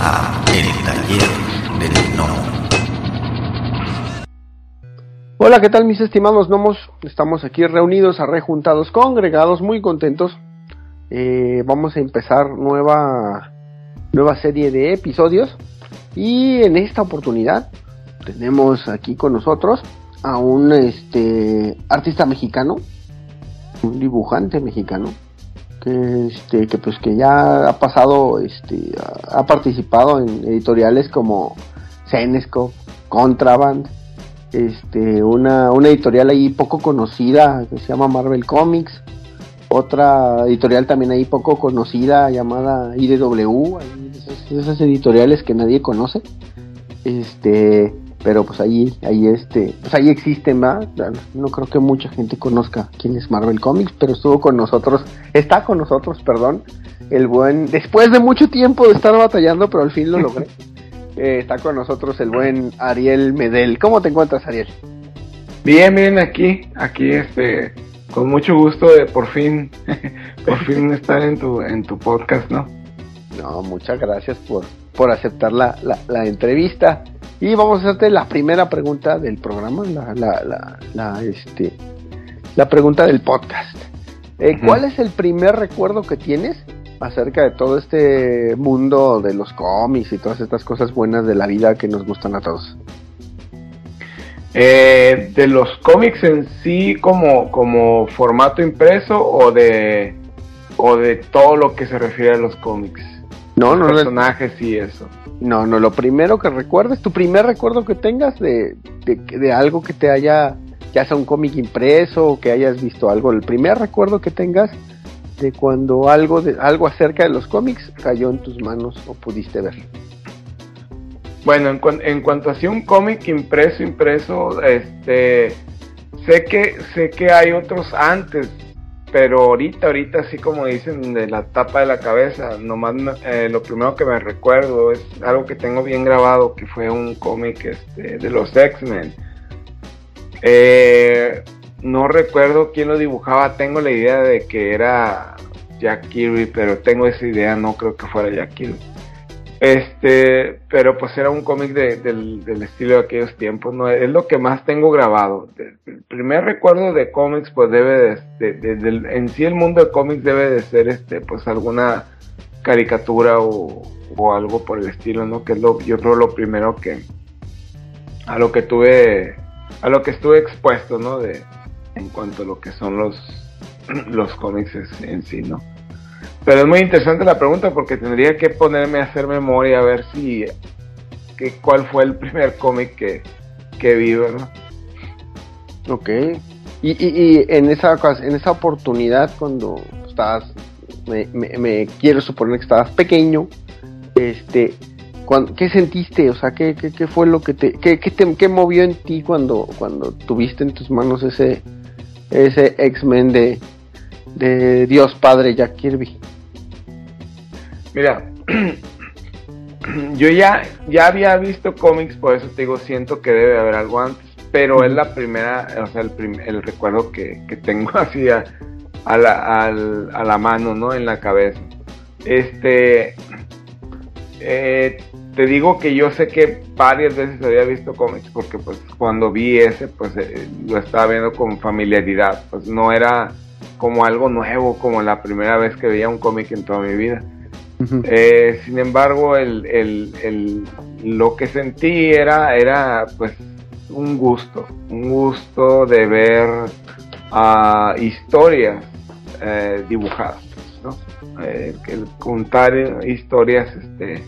a El Taller del. Hola, ¿qué tal mis estimados gnomos? Estamos aquí reunidos, arrejuntados, congregados, muy contentos. Eh, vamos a empezar nueva, nueva serie de episodios. Y en esta oportunidad tenemos aquí con nosotros a un este, artista mexicano, un dibujante mexicano, que este que pues que ya ha pasado este ha participado en editoriales como Cenescope, Contraband, este una, una editorial ahí poco conocida que se llama Marvel Comics, otra editorial también ahí poco conocida llamada IDW, esas, esas editoriales que nadie conoce. Este, pero pues ahí, ahí este, pues ahí existen, ¿verdad? No creo que mucha gente conozca quién es Marvel Comics, pero estuvo con nosotros, está con nosotros, perdón, el buen, después de mucho tiempo de estar batallando, pero al fin lo logré, eh, está con nosotros el buen Ariel Medel. ¿Cómo te encuentras, Ariel? Bien, bien, aquí, aquí, este, con mucho gusto de por fin, por fin estar en tu, en tu podcast, ¿no? No, muchas gracias por, por aceptar la, la, la entrevista. Y vamos a hacerte la primera pregunta del programa, la, la, la, la este, la pregunta del podcast. Eh, uh -huh. ¿Cuál es el primer recuerdo que tienes acerca de todo este mundo de los cómics y todas estas cosas buenas de la vida que nos gustan a todos? Eh, de los cómics en sí como, como formato impreso o de, o de todo lo que se refiere a los cómics. No, no, personajes no, y eso. No, no, lo primero que recuerdes, tu primer recuerdo que tengas de, de, de algo que te haya, ya sea un cómic impreso o que hayas visto algo, el primer recuerdo que tengas de cuando algo, de, algo acerca de los cómics cayó en tus manos o pudiste ver. Bueno, en, cu en cuanto a un cómic impreso, impreso, este, sé que, sé que hay otros antes, pero ahorita, ahorita así como dicen de la tapa de la cabeza, nomás eh, lo primero que me recuerdo es algo que tengo bien grabado, que fue un cómic este, de los X-Men. Eh, no recuerdo quién lo dibujaba, tengo la idea de que era Jack Kirby, pero tengo esa idea, no creo que fuera Jack Kirby. Este, pero pues era un cómic de, del, estilo de aquellos tiempos, ¿no? Es lo que más tengo grabado. El primer recuerdo de cómics, pues debe de, de, de, en sí el mundo de cómics debe de ser, este, pues alguna caricatura o, o, algo por el estilo, ¿no? Que es lo, yo creo lo primero que, a lo que tuve, a lo que estuve expuesto, ¿no? De, en cuanto a lo que son los, los cómics en sí, ¿no? Pero es muy interesante la pregunta porque tendría que ponerme a hacer memoria a ver si que, cuál fue el primer cómic que, que vi, ¿verdad? Ok. Y, y, en esa en esa oportunidad cuando estabas, me, me, quiero suponer que estabas pequeño, este, ¿qué sentiste? O sea, ¿qué, qué, qué fue lo que te qué, qué, te, qué movió en ti cuando, cuando tuviste en tus manos ese, ese X-Men de, de Dios Padre Jack Kirby? Mira, yo ya, ya había visto cómics, por eso te digo, siento que debe haber algo antes, pero es la primera, o sea, el, prim el recuerdo que, que, tengo así a, a, la, a, la, mano, ¿no? En la cabeza. Este, eh, te digo que yo sé que varias veces había visto cómics, porque pues cuando vi ese, pues eh, lo estaba viendo con familiaridad, pues no era como algo nuevo, como la primera vez que veía un cómic en toda mi vida. Uh -huh. eh, sin embargo, el, el, el, lo que sentí era, era pues un gusto, un gusto de ver uh, historias eh, dibujadas, ¿no? Eh, el contar historias este,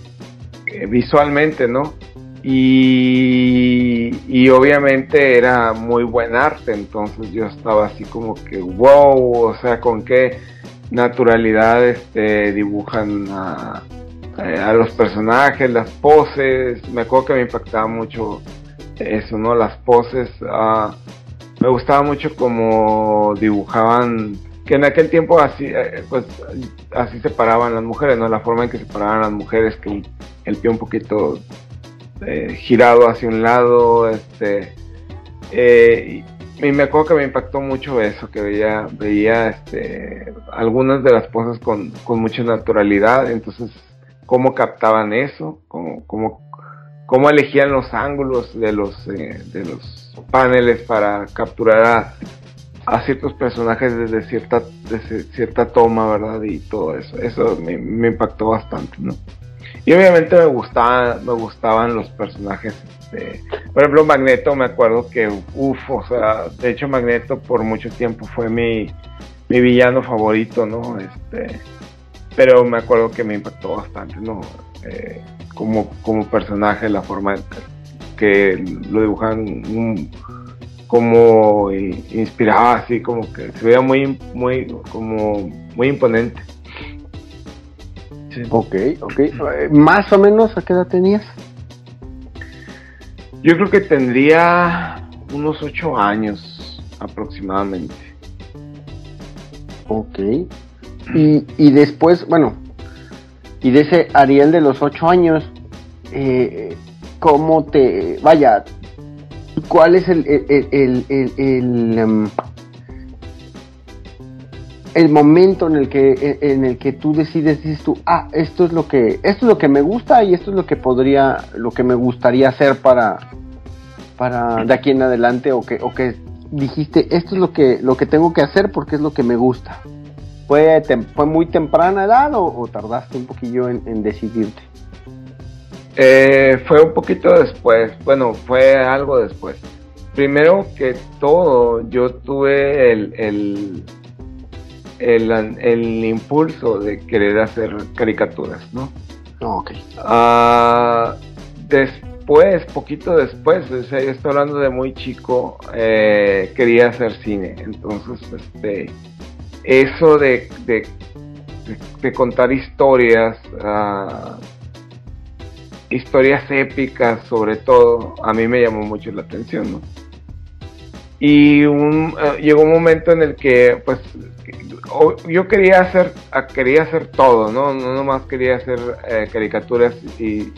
visualmente, ¿no? Y, obviamente era muy buen arte, entonces yo estaba así como que, wow, o sea, con qué naturalidad este, dibujan a, a, los personajes, las poses, me acuerdo que me impactaba mucho eso, ¿no? Las poses, uh, me gustaba mucho como dibujaban, que en aquel tiempo así, eh, pues así separaban las mujeres, ¿no? La forma en que separaban las mujeres, que el pie un poquito eh, girado hacia un lado, este, eh, y, me acuerdo que me impactó mucho eso, que veía, veía este, algunas de las poses con, con mucha naturalidad, entonces cómo captaban eso, cómo, cómo, elegían los ángulos de los, eh, de los paneles para capturar a, a ciertos personajes desde cierta, desde cierta toma, ¿verdad? Y todo eso. Eso me impactó bastante, ¿no? Y obviamente me gustaban, me gustaban los personajes. Este, por ejemplo, Magneto, me acuerdo que, uff, o sea, de hecho Magneto por mucho tiempo fue mi, mi villano favorito, ¿no? Este, pero me acuerdo que me impactó bastante, ¿no? Eh, como, como personaje, la forma que lo dibujan como inspiraba así, como que se veía muy, muy, como muy imponente. Ok, ok. ¿Más o menos a qué edad tenías? Yo creo que tendría unos ocho años aproximadamente. Ok. Y, y después, bueno, y de ese Ariel de los ocho años, eh, ¿cómo te... Vaya, ¿cuál es el, el, el, el, el em, el momento en el que en el que tú decides dices tú ah esto es lo que esto es lo que me gusta y esto es lo que podría lo que me gustaría hacer para para de aquí en adelante o que o que dijiste esto es lo que lo que tengo que hacer porque es lo que me gusta fue fue muy temprana edad o, tardaste un poquillo en, decidirte eh, fue un poquito después bueno fue algo después. Primero que todo yo tuve el el, impulso de querer hacer caricaturas, ¿no? ok. Ah, después, poquito después, o sea, yo estoy hablando de muy chico, eh, quería hacer cine. Entonces, este, eso de, de, contar historias, ah, historias épicas sobre todo, a mí me llamó mucho la atención, ¿no? Y un, eh, llegó un momento en el que, pues, yo quería hacer, quería hacer todo, ¿no? No nomás quería hacer eh, caricaturas y,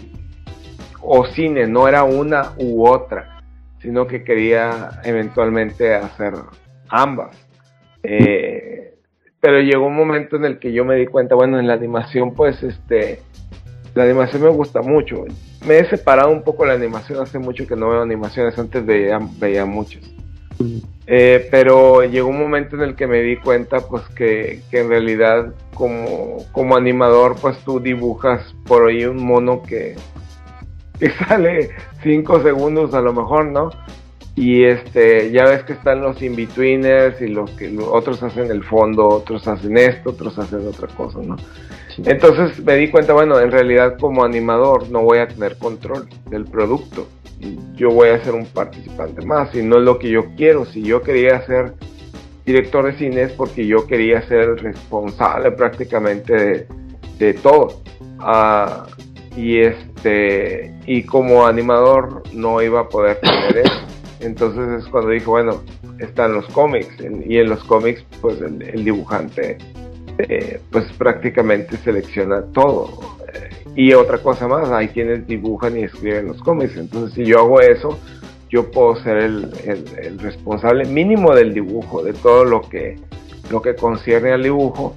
o cine, no era una u otra, sino que quería eventualmente hacer ambas. Eh, pero llegó un momento en el que yo me di cuenta, bueno, en la animación, pues, este, la animación me gusta mucho. Me he separado un poco de la animación, hace mucho que no veo animaciones, antes veía, veía muchas. Eh, pero llegó un momento en el que me di cuenta pues que, en realidad como, como, animador pues tú dibujas por ahí un mono que, que sale 5 segundos a lo mejor, ¿no? Y este, ya ves que están los in-betweeners y los que otros hacen el fondo, otros hacen esto, otros hacen otra cosa, ¿no? Entonces me di cuenta, bueno, en realidad como animador no voy a tener control del producto yo voy a ser un participante más y no es lo que yo quiero. Si yo quería ser director de cine es porque yo quería ser responsable prácticamente de, todo. Ah, y este y como animador no iba a poder tener eso. Entonces es cuando dije, bueno, están los cómics y en los cómics pues el, dibujante eh, pues prácticamente selecciona todo. Y otra cosa más, hay quienes dibujan y escriben los cómics. Entonces, si yo hago eso, yo puedo ser el, responsable mínimo del dibujo, de todo lo que, lo que concierne al dibujo.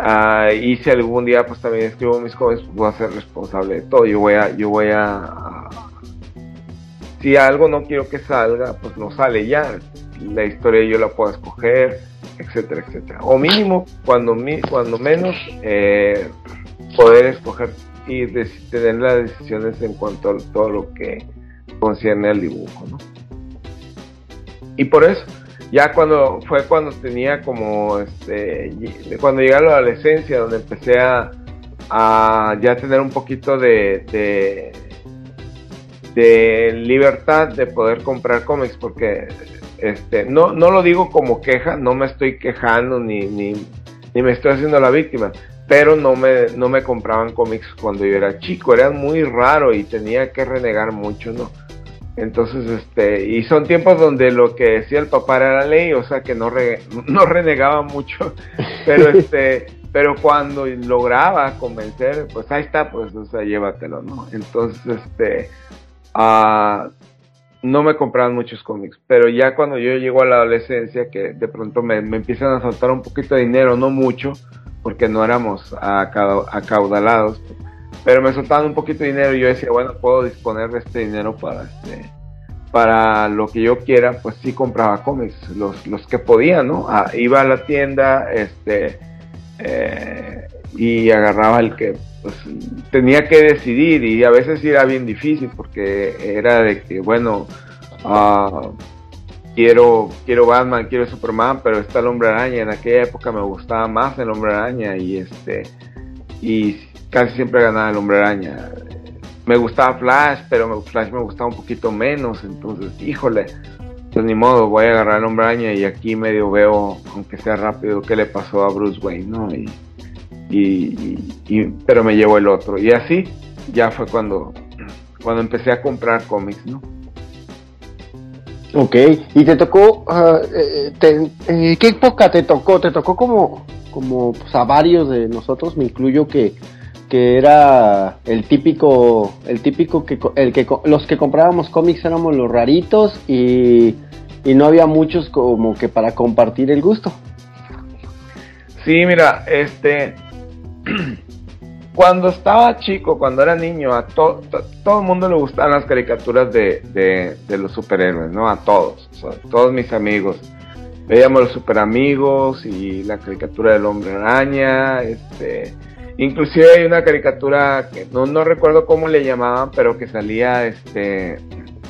Uh, y si algún día pues también escribo mis cómics, pues, voy a ser responsable de todo. Yo voy a, yo voy a, si algo no quiero que salga, pues no sale ya. La historia yo la puedo escoger, etcétera, etcétera. O mínimo, cuando, cuando menos, eh, poder escoger y tener las decisiones en cuanto a todo lo que concierne al dibujo, ¿no? Y por eso, ya cuando fue cuando tenía como, este, cuando llegué a la adolescencia, donde empecé a, ya tener un poquito de, de, de, libertad de poder comprar cómics, porque este, no, no lo digo como queja, no me estoy quejando ni, ni, ni me estoy haciendo la víctima, pero no me, no me compraban cómics cuando yo era chico, era muy raro y tenía que renegar mucho, ¿no? Entonces, este, y son tiempos donde lo que decía el papá era la ley, o sea que no, no renegaba mucho, pero este, pero cuando lograba convencer, pues ahí está, pues, o sea, llévatelo, ¿no? Entonces, este, uh, no me compraban muchos cómics, pero ya cuando yo llego a la adolescencia, que de pronto me, me empiezan a soltar un poquito de dinero, no mucho, porque no éramos acaudalados, pero me soltaban un poquito de dinero y yo decía, bueno, puedo disponer de este dinero para este para lo que yo quiera, pues sí compraba cómics, los, los que podía, ¿no? Ah, iba a la tienda, este, eh, y agarraba el que pues, tenía que decidir y a veces era bien difícil porque era de que, bueno, uh, quiero, quiero Batman, quiero Superman, pero está el Hombre Araña. En aquella época me gustaba más el Hombre Araña y este y casi siempre ganaba el Hombre Araña. Me gustaba Flash, pero Flash me gustaba un poquito menos, entonces, híjole, pues ni modo, voy a agarrar el Hombre Araña y aquí medio veo, aunque sea rápido, qué le pasó a Bruce Wayne, ¿no? Y, pero me llevo el otro. Y así ya fue cuando, cuando empecé a comprar cómics, ¿no? Ok, y te tocó, uh, eh, ¿qué época te tocó? Te tocó como, como pues, a varios de nosotros, me incluyo que, que era el típico, el típico que, el que los que comprábamos cómics éramos los raritos y, y no había muchos como que para compartir el gusto. Sí, mira, este, cuando estaba chico, cuando era niño, a todo el mundo le gustaban las caricaturas de, los superhéroes, ¿no? A todos, todos mis amigos. Veíamos los super amigos y la caricatura del hombre araña, este, inclusive hay una caricatura que no, no recuerdo cómo le llamaban, pero que salía, este,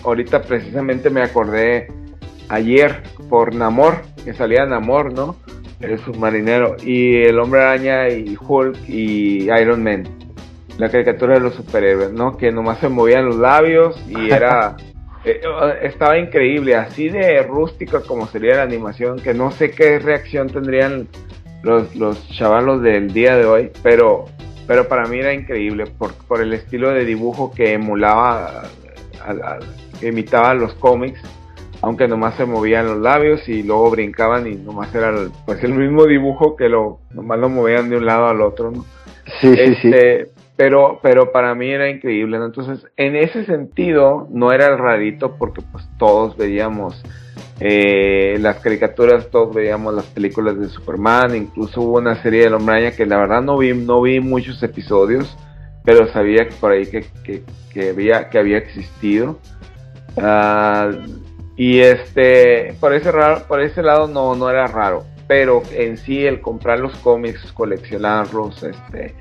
ahorita precisamente me acordé ayer por Namor, que salía Namor, ¿no? El submarinero, y el hombre araña y Hulk y Iron Man. La caricatura de los superhéroes, ¿no? Que nomás se movían los labios y era... Eh, estaba increíble, así de rústica como sería la animación, que no sé qué reacción tendrían los, los chavalos del día de hoy, pero, pero para mí era increíble por, por el estilo de dibujo que emulaba, que imitaba los cómics aunque nomás se movían los labios y luego brincaban y nomás era el, pues el mismo dibujo que lo nomás lo movían de un lado al otro, ¿no? Sí, sí, sí. Este, pero, pero para mí era increíble, ¿no? Entonces, en ese sentido, no era el rarito porque pues todos veíamos eh, las caricaturas, todos veíamos las películas de Superman, incluso hubo una serie de Hombre que la verdad no vi, no vi muchos episodios, pero sabía por ahí que, que, que había, que había existido. Uh, y este, por ese, raro, por ese lado no, no era raro, pero en sí el comprar los cómics, coleccionarlos, este,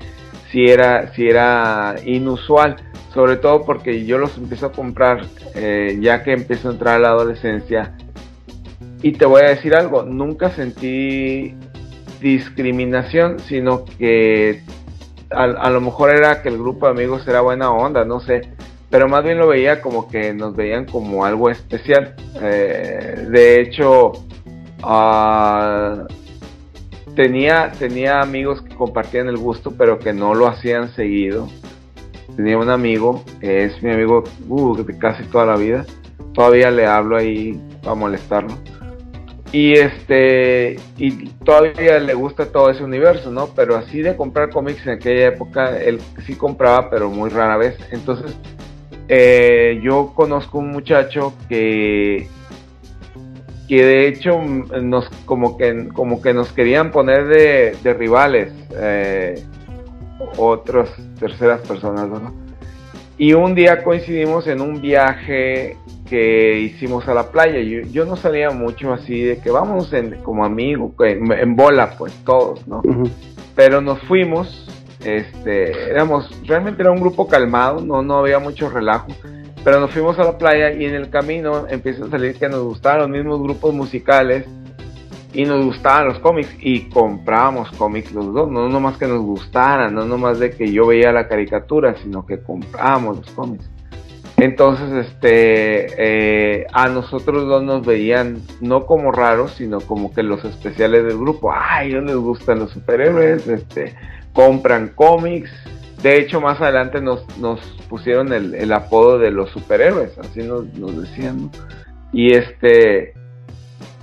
sí era, sí era inusual, sobre todo porque yo los empiezo a comprar eh, ya que empiezo a entrar a la adolescencia. Y te voy a decir algo, nunca sentí discriminación, sino que a, a, lo mejor era que el grupo de amigos era buena onda, no sé pero más bien lo veía como que nos veían como algo especial. Eh, de hecho, uh, tenía, tenía amigos que compartían el gusto, pero que no lo hacían seguido. Tenía un amigo, es mi amigo uh, casi toda la vida. Todavía le hablo ahí para molestarlo. Y este, y todavía le gusta todo ese universo, ¿no? Pero así de comprar cómics en aquella época, él sí compraba, pero muy rara vez. Entonces, eh, yo conozco un muchacho que que de hecho nos como que como que nos querían poner de, rivales eh, otras terceras personas y un día coincidimos en un viaje que hicimos a la playa. Yo, no salía mucho así de que vamos en, como amigos en, bola pues todos no pero nos fuimos este, éramos, realmente era un grupo calmado, no, no había mucho relajo, pero nos fuimos a la playa y en el camino empieza a salir que nos gustaban los mismos grupos musicales y nos gustaban los cómics y comprábamos cómics los dos, no nomás que nos gustaran, no nomás de que yo veía la caricatura, sino que comprábamos los cómics. Entonces, este, eh, a nosotros dos nos veían no como raros, sino como que los especiales del grupo. Ay, ellos les gustan los superhéroes, este, compran cómics. De hecho, más adelante nos, nos pusieron el, apodo de los superhéroes, así nos, decían. Y este,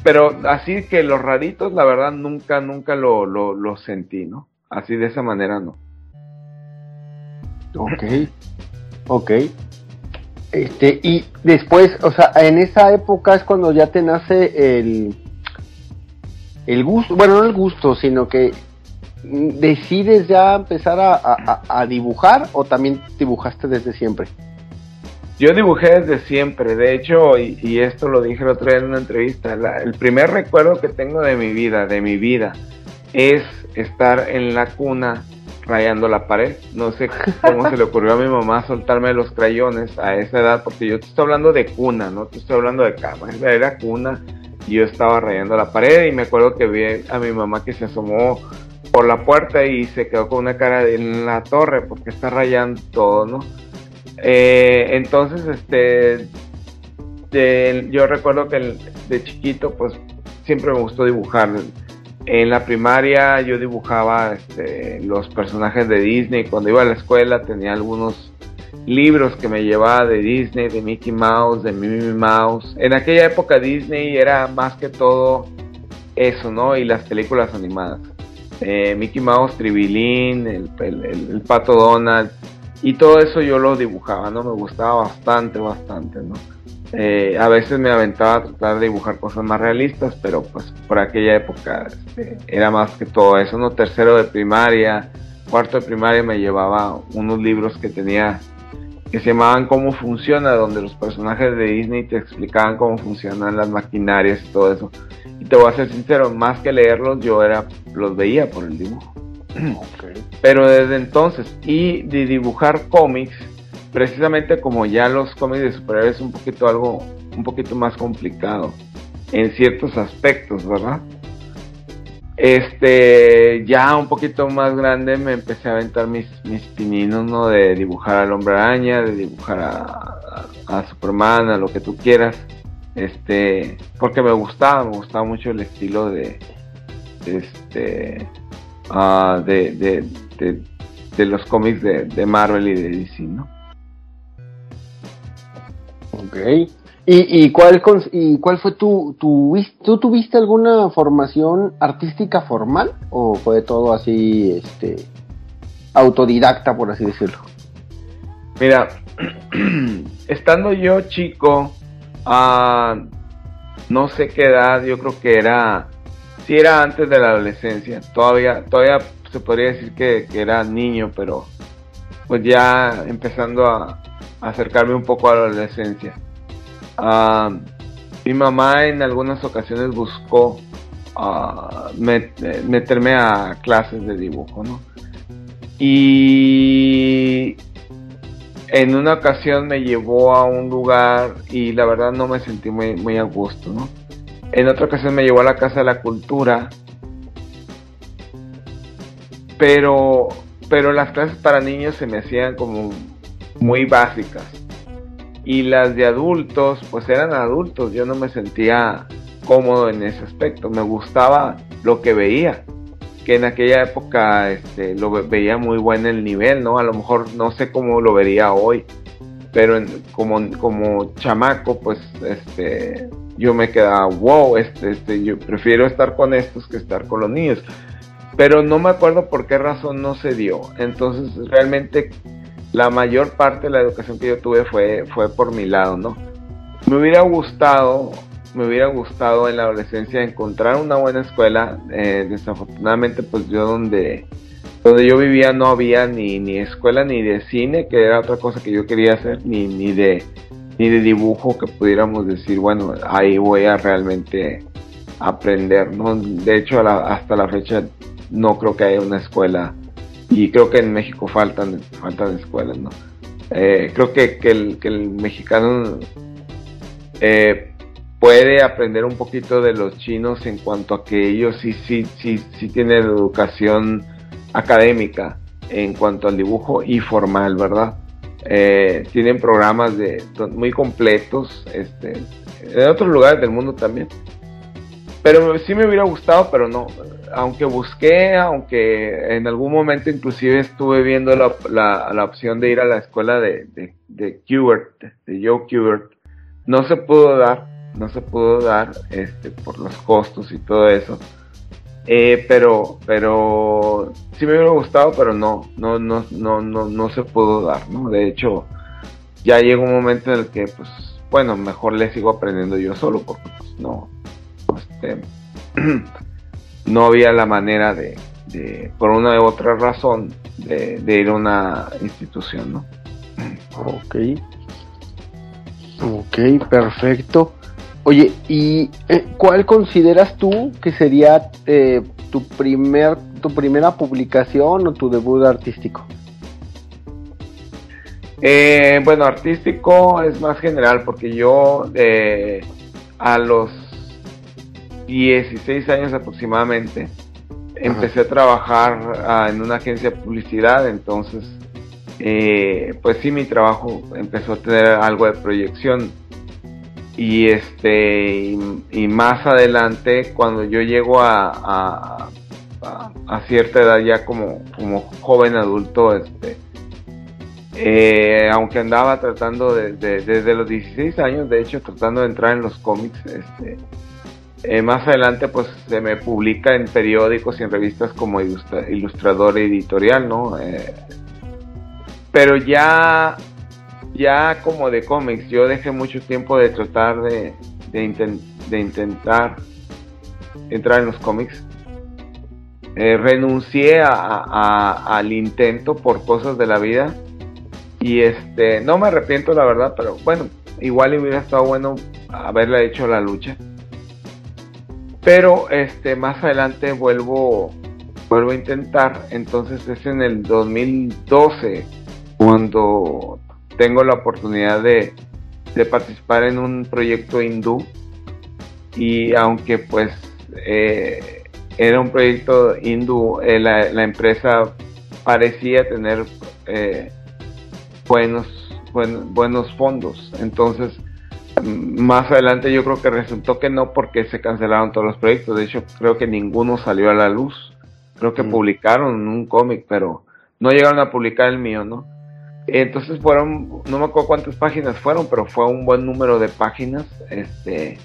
pero así que los raritos, la verdad, nunca, nunca lo, lo, sentí, ¿no? Así de esa manera, no. Ok, ok. Este, y después, o sea, en esa época es cuando ya te nace el, el gusto, bueno, no el gusto, sino que decides ya empezar a, dibujar o también dibujaste desde siempre? Yo dibujé desde siempre, de hecho, y, esto lo dije el otro día en una entrevista, el primer recuerdo que tengo de mi vida, de mi vida, es estar en la cuna rayando la pared. No sé cómo se le ocurrió a mi mamá soltarme los crayones a esa edad, porque yo te estoy hablando de cuna, no te estoy hablando de cama, era cuna. Y yo estaba rayando la pared y me acuerdo que vi a mi mamá que se asomó por la puerta y se quedó con una cara en la torre porque está rayando todo, ¿no? Eh, entonces, este, yo recuerdo que de chiquito, pues siempre me gustó dibujar. En la primaria yo dibujaba este, los personajes de Disney. Cuando iba a la escuela tenía algunos libros que me llevaba de Disney, de Mickey Mouse, de Minnie Mouse. En aquella época Disney era más que todo eso, ¿no? Y las películas animadas. Eh, Mickey Mouse, Tribilín, el, el, Pato Donald, y todo eso yo lo dibujaba, ¿no? Me gustaba bastante, bastante, ¿no? Eh, a veces me aventaba a tratar de dibujar cosas más realistas, pero pues por aquella época este, era más que todo eso, ¿no? Tercero de primaria, cuarto de primaria me llevaba unos libros que tenía que se llamaban Cómo funciona, donde los personajes de Disney te explicaban cómo funcionan las maquinarias y todo eso. Y te voy a ser sincero, más que leerlos, yo era los veía por el dibujo. Pero desde entonces, y de dibujar cómics, precisamente como ya los cómics de superhéroes es un poquito algo, un poquito más complicado en ciertos aspectos, ¿verdad? Este, ya un poquito más grande me empecé a aventar mis, mis pininos, ¿no? De dibujar al hombre araña, de dibujar a, a Superman, a lo que tú quieras este porque me gustaba me gustaba mucho el estilo de este uh, de, de, de, los cómics de, Marvel y de DC no ok ¿Y, y, cuál, ¿Y cuál fue tu, tu... ¿Tú tuviste alguna formación artística formal? ¿O fue todo así, este... autodidacta, por así decirlo? Mira, estando yo chico, Ah, no sé qué edad, yo creo que era, sí era antes de la adolescencia, todavía, todavía se podría decir que, era niño, pero pues ya empezando a, acercarme un poco a la adolescencia. Ah, mi mamá en algunas ocasiones buscó ah, meterme a clases de dibujo, ¿no? Y en una ocasión me llevó a un lugar y la verdad no me sentí muy, muy a gusto, ¿no? En otra ocasión me llevó a la Casa de la Cultura, pero, pero las clases para niños se me hacían como muy básicas. Y las de adultos, pues eran adultos, yo no me sentía cómodo en ese aspecto, me gustaba lo que veía que en aquella época este, lo veía muy bueno el nivel, ¿no? A lo mejor no sé cómo lo vería hoy, pero como, como chamaco, pues este, yo me quedaba, wow, este, este, yo prefiero estar con estos que estar con los niños. Pero no me acuerdo por qué razón no se dio. Entonces, realmente la mayor parte de la educación que yo tuve fue, fue por mi lado, ¿no? Me hubiera gustado me hubiera gustado en la adolescencia encontrar una buena escuela. Eh, desafortunadamente, pues yo donde, donde yo vivía no había ni, ni escuela ni de cine, que era otra cosa que yo quería hacer, ni, ni, de, ni de dibujo que pudiéramos decir, bueno, ahí voy a realmente aprender. ¿no? De hecho, hasta la fecha no creo que haya una escuela y creo que en México faltan, faltan escuelas. ¿no? Eh, creo que, que, el, que el mexicano... Eh, puede aprender un poquito de los chinos en cuanto a que ellos sí, sí, sí, sí tienen educación académica en cuanto al dibujo y formal, ¿verdad? Eh, tienen programas de, muy completos este, en otros lugares del mundo también. Pero sí me hubiera gustado, pero no. Aunque busqué, aunque en algún momento inclusive estuve viendo la, la, opción de ir a la escuela de, de, de Kubert, de Joe Kubert, no se pudo dar no se pudo dar este, por los costos y todo eso. Eh, pero, pero sí me hubiera gustado, pero no, no, no, no, no, no se pudo dar, ¿no? De hecho, ya llegó un momento en el que, pues, bueno, mejor le sigo aprendiendo yo solo, porque pues, no, este, no había la manera de, por una u otra razón, de, ir a una institución, ¿no? Ok. Ok, perfecto. Oye, ¿y eh, cuál consideras tú que sería eh, tu primer tu primera publicación o tu debut artístico? Eh, bueno, artístico es más general porque yo a los 16 años aproximadamente empecé a trabajar ah, en una agencia de publicidad, entonces pues sí mi trabajo empezó a tener algo de proyección y este y, más adelante cuando yo llego a, a, cierta edad ya como, como joven adulto este eh, aunque andaba tratando de, desde los 16 años de hecho tratando de entrar en los cómics este eh, más adelante pues se me publica en periódicos y en revistas como ilustrador editorial no eh, pero ya ya como de cómics, yo dejé mucho tiempo de tratar de, de, intentar entrar en los cómics. Eh, renuncié a, al intento por cosas de la vida y este no me arrepiento la verdad, pero bueno, igual hubiera estado bueno haberle hecho la lucha. Pero este más adelante vuelvo vuelvo a intentar, entonces es en el 2012 cuando tengo la oportunidad de, participar en un proyecto hindú y aunque pues eh, era un proyecto hindú, eh, la, empresa parecía tener eh, buenos, buenos fondos. Entonces, más adelante yo creo que resultó que no porque se cancelaron todos los proyectos. De hecho, creo que ninguno salió a la luz. Creo que mm. publicaron un cómic, pero no llegaron a publicar el mío, ¿no? Entonces fueron, no me acuerdo cuántas páginas fueron, pero fue un buen número de páginas. Este,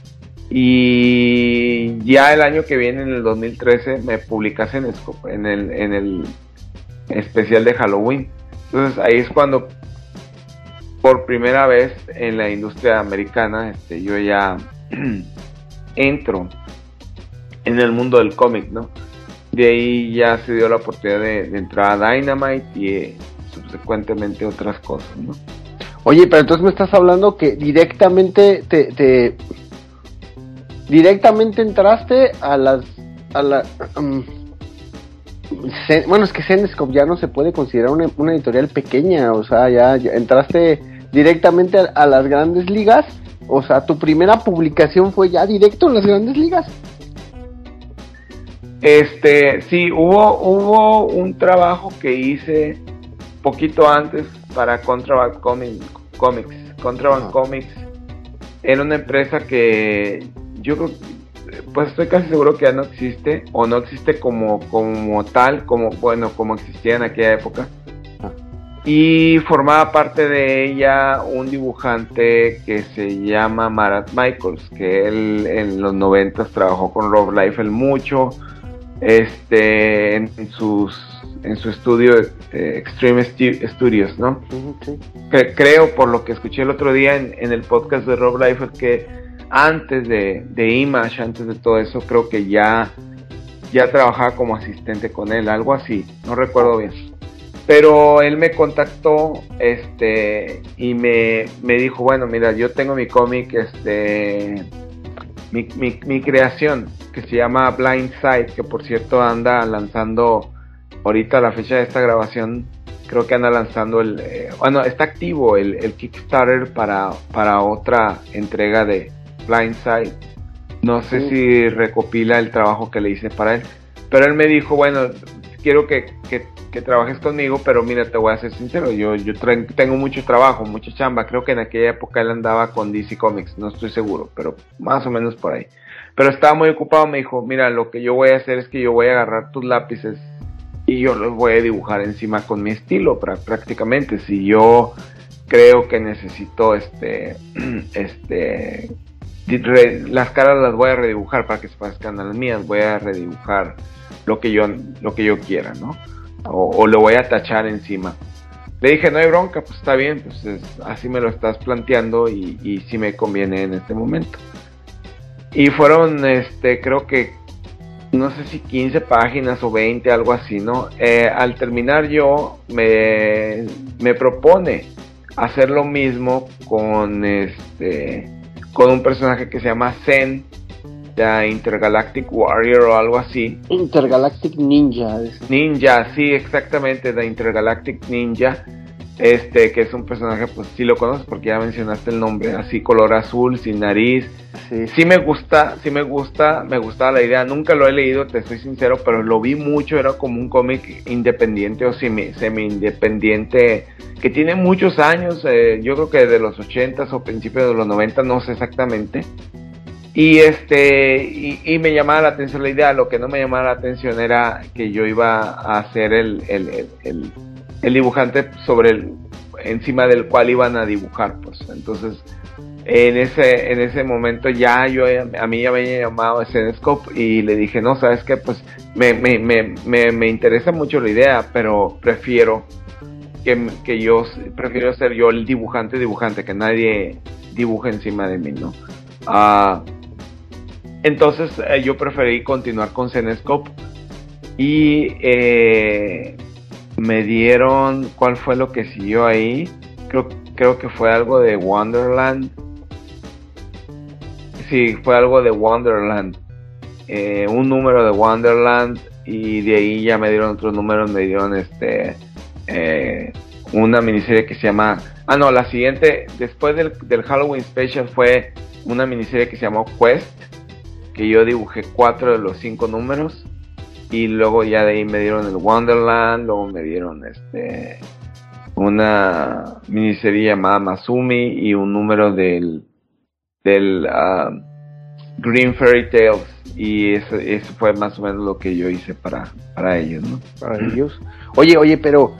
y ya el año que viene, en el 2013, me publicas en, el, en el especial de Halloween. Entonces ahí es cuando por primera vez en la industria americana este, yo ya entro en el mundo del cómic, ¿no? De ahí ya se dio la oportunidad de entrar a Dynamite y subsecuentemente otras cosas, ¿no? Oye, pero entonces me estás hablando que directamente te, directamente entraste a las a la um, bueno es que Zenescope ya no se puede considerar una, editorial pequeña, o sea ya, entraste directamente a, las grandes ligas, o sea tu primera publicación fue ya directo en las grandes ligas. Este, sí, hubo, hubo un trabajo que hice poquito antes para Contraband Comics. Contraband Comics era una empresa que yo creo, pues estoy casi seguro que ya no existe o no existe como, como tal, como bueno, como existía en aquella época. Ah. Y formaba parte de ella un dibujante que se llama Marat Michaels, que él en los noventas trabajó con Rob Liefeld mucho, este, en sus en su estudio eh, Extreme Studios, ¿no? creo, por lo que escuché el otro día en, el podcast de Rob Liefeld, que antes de, Image, antes de todo eso, creo que ya, ya trabajaba como asistente con él, algo así, no recuerdo bien. Pero él me contactó este, y me, dijo, bueno, mira, yo tengo mi cómic, este, mi, mi, mi creación, que se llama Blind Side, que por cierto anda lanzando ahorita la fecha de esta grabación creo que anda lanzando el eh, bueno está activo el, Kickstarter para para otra entrega de Blindside. No sé si recopila el trabajo que le hice para él pero él me dijo bueno quiero que, trabajes conmigo pero mira te voy a ser sincero yo yo tengo mucho trabajo mucha chamba creo que en aquella época él andaba con DC Comics no estoy seguro pero más o menos por ahí pero estaba muy ocupado me dijo mira lo que yo voy a hacer es que yo voy a agarrar tus lápices y yo los voy a dibujar encima con mi estilo prácticamente. Si yo creo que necesito este, este, las caras las voy a redibujar para que se parezcan a las mías, voy a redibujar lo que yo, lo que yo quiera, ¿no? O, lo voy a tachar encima. Le dije, no hay bronca, pues está bien, pues así me lo estás planteando y, y sí me conviene en este momento. Y fueron, este, creo que no sé si 15 páginas o 20, algo así, ¿no? Eh, al terminar yo me, me propone hacer lo mismo con este con un personaje que se llama Zen, de Intergalactic Warrior o algo así. Intergalactic Ninja. Ninja, sí, exactamente, de Intergalactic Ninja este que es un personaje pues sí lo conoces porque ya mencionaste el nombre así color azul sin nariz sí. me gusta sí me gusta me gustaba la idea nunca lo he leído te estoy sincero pero lo vi mucho era como un cómic independiente o semi, semi independiente que tiene muchos años eh, yo creo que de los 80 o principios de los 90 no sé exactamente y este y, me llamaba la atención la idea lo que no me llamaba la atención era que yo iba a hacer el, el, el el dibujante sobre el encima del cual iban a dibujar pues. Entonces en ese en ese momento ya yo a mí ya me había llamado Scenescope y le dije no sabes qué pues me, me, me, me, interesa mucho la idea pero prefiero que, que, yo prefiero ser yo el dibujante dibujante que nadie dibuje encima de mí no ah, entonces eh, yo preferí continuar con Scenescope y eh, me dieron, ¿cuál fue lo que siguió ahí? Creo, creo que fue algo de Wonderland. Sí, fue algo de Wonderland. Eh, un número de Wonderland y de ahí ya me dieron otros números, me dieron este eh, una miniserie que se llama... Ah, no, la siguiente, después del, del Halloween Special fue una miniserie que se llamó Quest, que yo dibujé cuatro de los cinco números y luego ya de ahí me dieron el Wonderland, luego me dieron este una miniserie llamada Masumi y un número del del ah, Green Fairy Tales y eso, eso, fue más o menos lo que yo hice para, para ellos, ¿no? Para ellos. Oye, oye, pero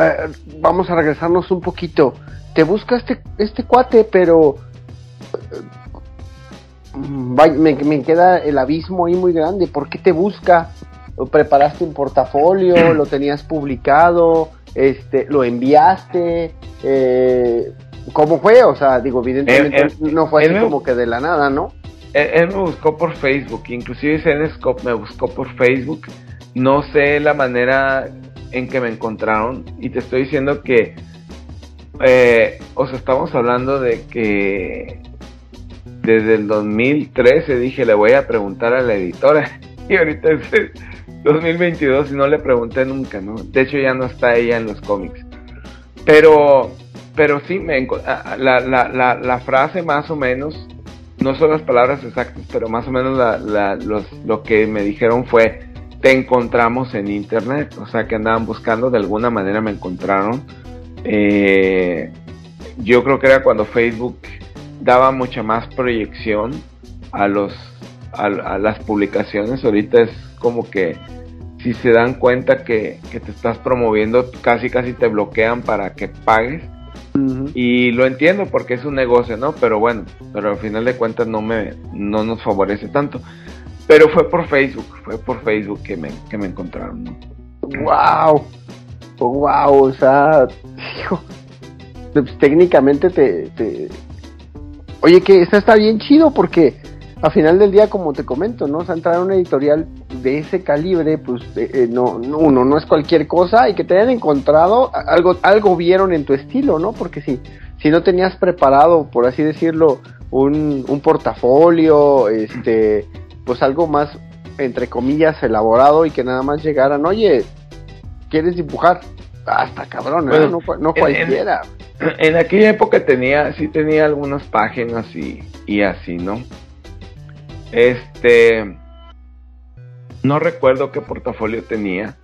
eh, vamos a regresarnos un poquito. Te busca este, este cuate, pero eh, me, me, queda el abismo ahí muy grande. ¿Por qué te busca? Preparaste un portafolio, lo tenías publicado, este, lo enviaste, eh, ¿cómo fue? O sea, digo, evidentemente no fue así como que de la nada, ¿no? Él, me buscó por Facebook, inclusive Zenescope me buscó por Facebook. No sé la manera en que me encontraron y te estoy diciendo que, eh, o sea, estamos hablando de que desde el 2013 dije le voy a preguntar a la editora y ahorita es 2022 y no le pregunté nunca, ¿no? De hecho ya no está ella en los cómics. Pero, pero sí, me, la, la, la, la frase más o menos, no son las palabras exactas, pero más o menos los, lo que me dijeron fue, te encontramos en internet, o sea que andaban buscando, de alguna manera me encontraron. Eh, yo creo que era cuando Facebook daba mucha más proyección a los a, a las publicaciones ahorita es como que si se dan cuenta que, te estás promoviendo, casi casi te bloquean para que pagues. Y lo entiendo porque es un negocio, ¿no? Pero bueno, pero al final de cuentas no me no nos favorece tanto. Pero fue por Facebook, fue por Facebook que me, que me encontraron, ¿no? ¡Wow! ¡Wow! O sea, hijo, pues, técnicamente te, te... Oye, que esta está bien chido porque a final del día, como te comento, ¿no? O sea, entrar a una editorial de ese calibre, pues eh, eh, no, no, uno no es cualquier cosa y que te hayan encontrado algo, algo vieron en tu estilo, ¿no? Porque si, si no tenías preparado, por así decirlo, un, un portafolio, este, pues algo más, entre comillas, elaborado y que nada más llegaran, oye, ¿quieres dibujar? Hasta cabrón, no, no, cualquiera. En, en, aquella época tenía, sí tenía algunas páginas y, y así, ¿no? Este, no recuerdo qué portafolio tenía,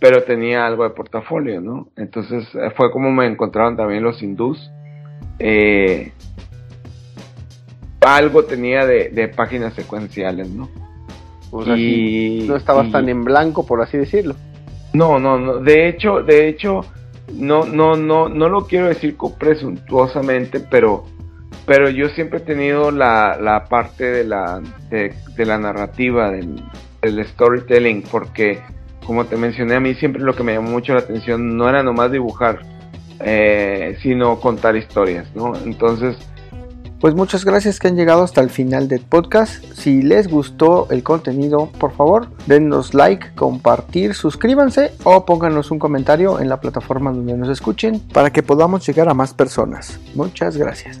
pero tenía algo de portafolio, ¿no? Entonces eh, fue como me encontraron también los hindús. Eh, algo tenía de, páginas secuenciales, ¿no? y, no estabas tan en blanco, por así decirlo. No, no, no. De hecho, de hecho, no, no, no, no lo quiero decir presuntuosamente, pero pero yo siempre he tenido la, la parte de la, de, la narrativa, del, storytelling, porque como te mencioné, a mí siempre lo que me llamó mucho la atención no era nomás dibujar, eh, sino contar historias, ¿no? Entonces, Pues muchas gracias que han llegado hasta el final del podcast. Si les gustó el contenido, por favor, denos like, compartir, suscríbanse o pónganos un comentario en la plataforma donde nos escuchen para que podamos llegar a más personas. Muchas gracias.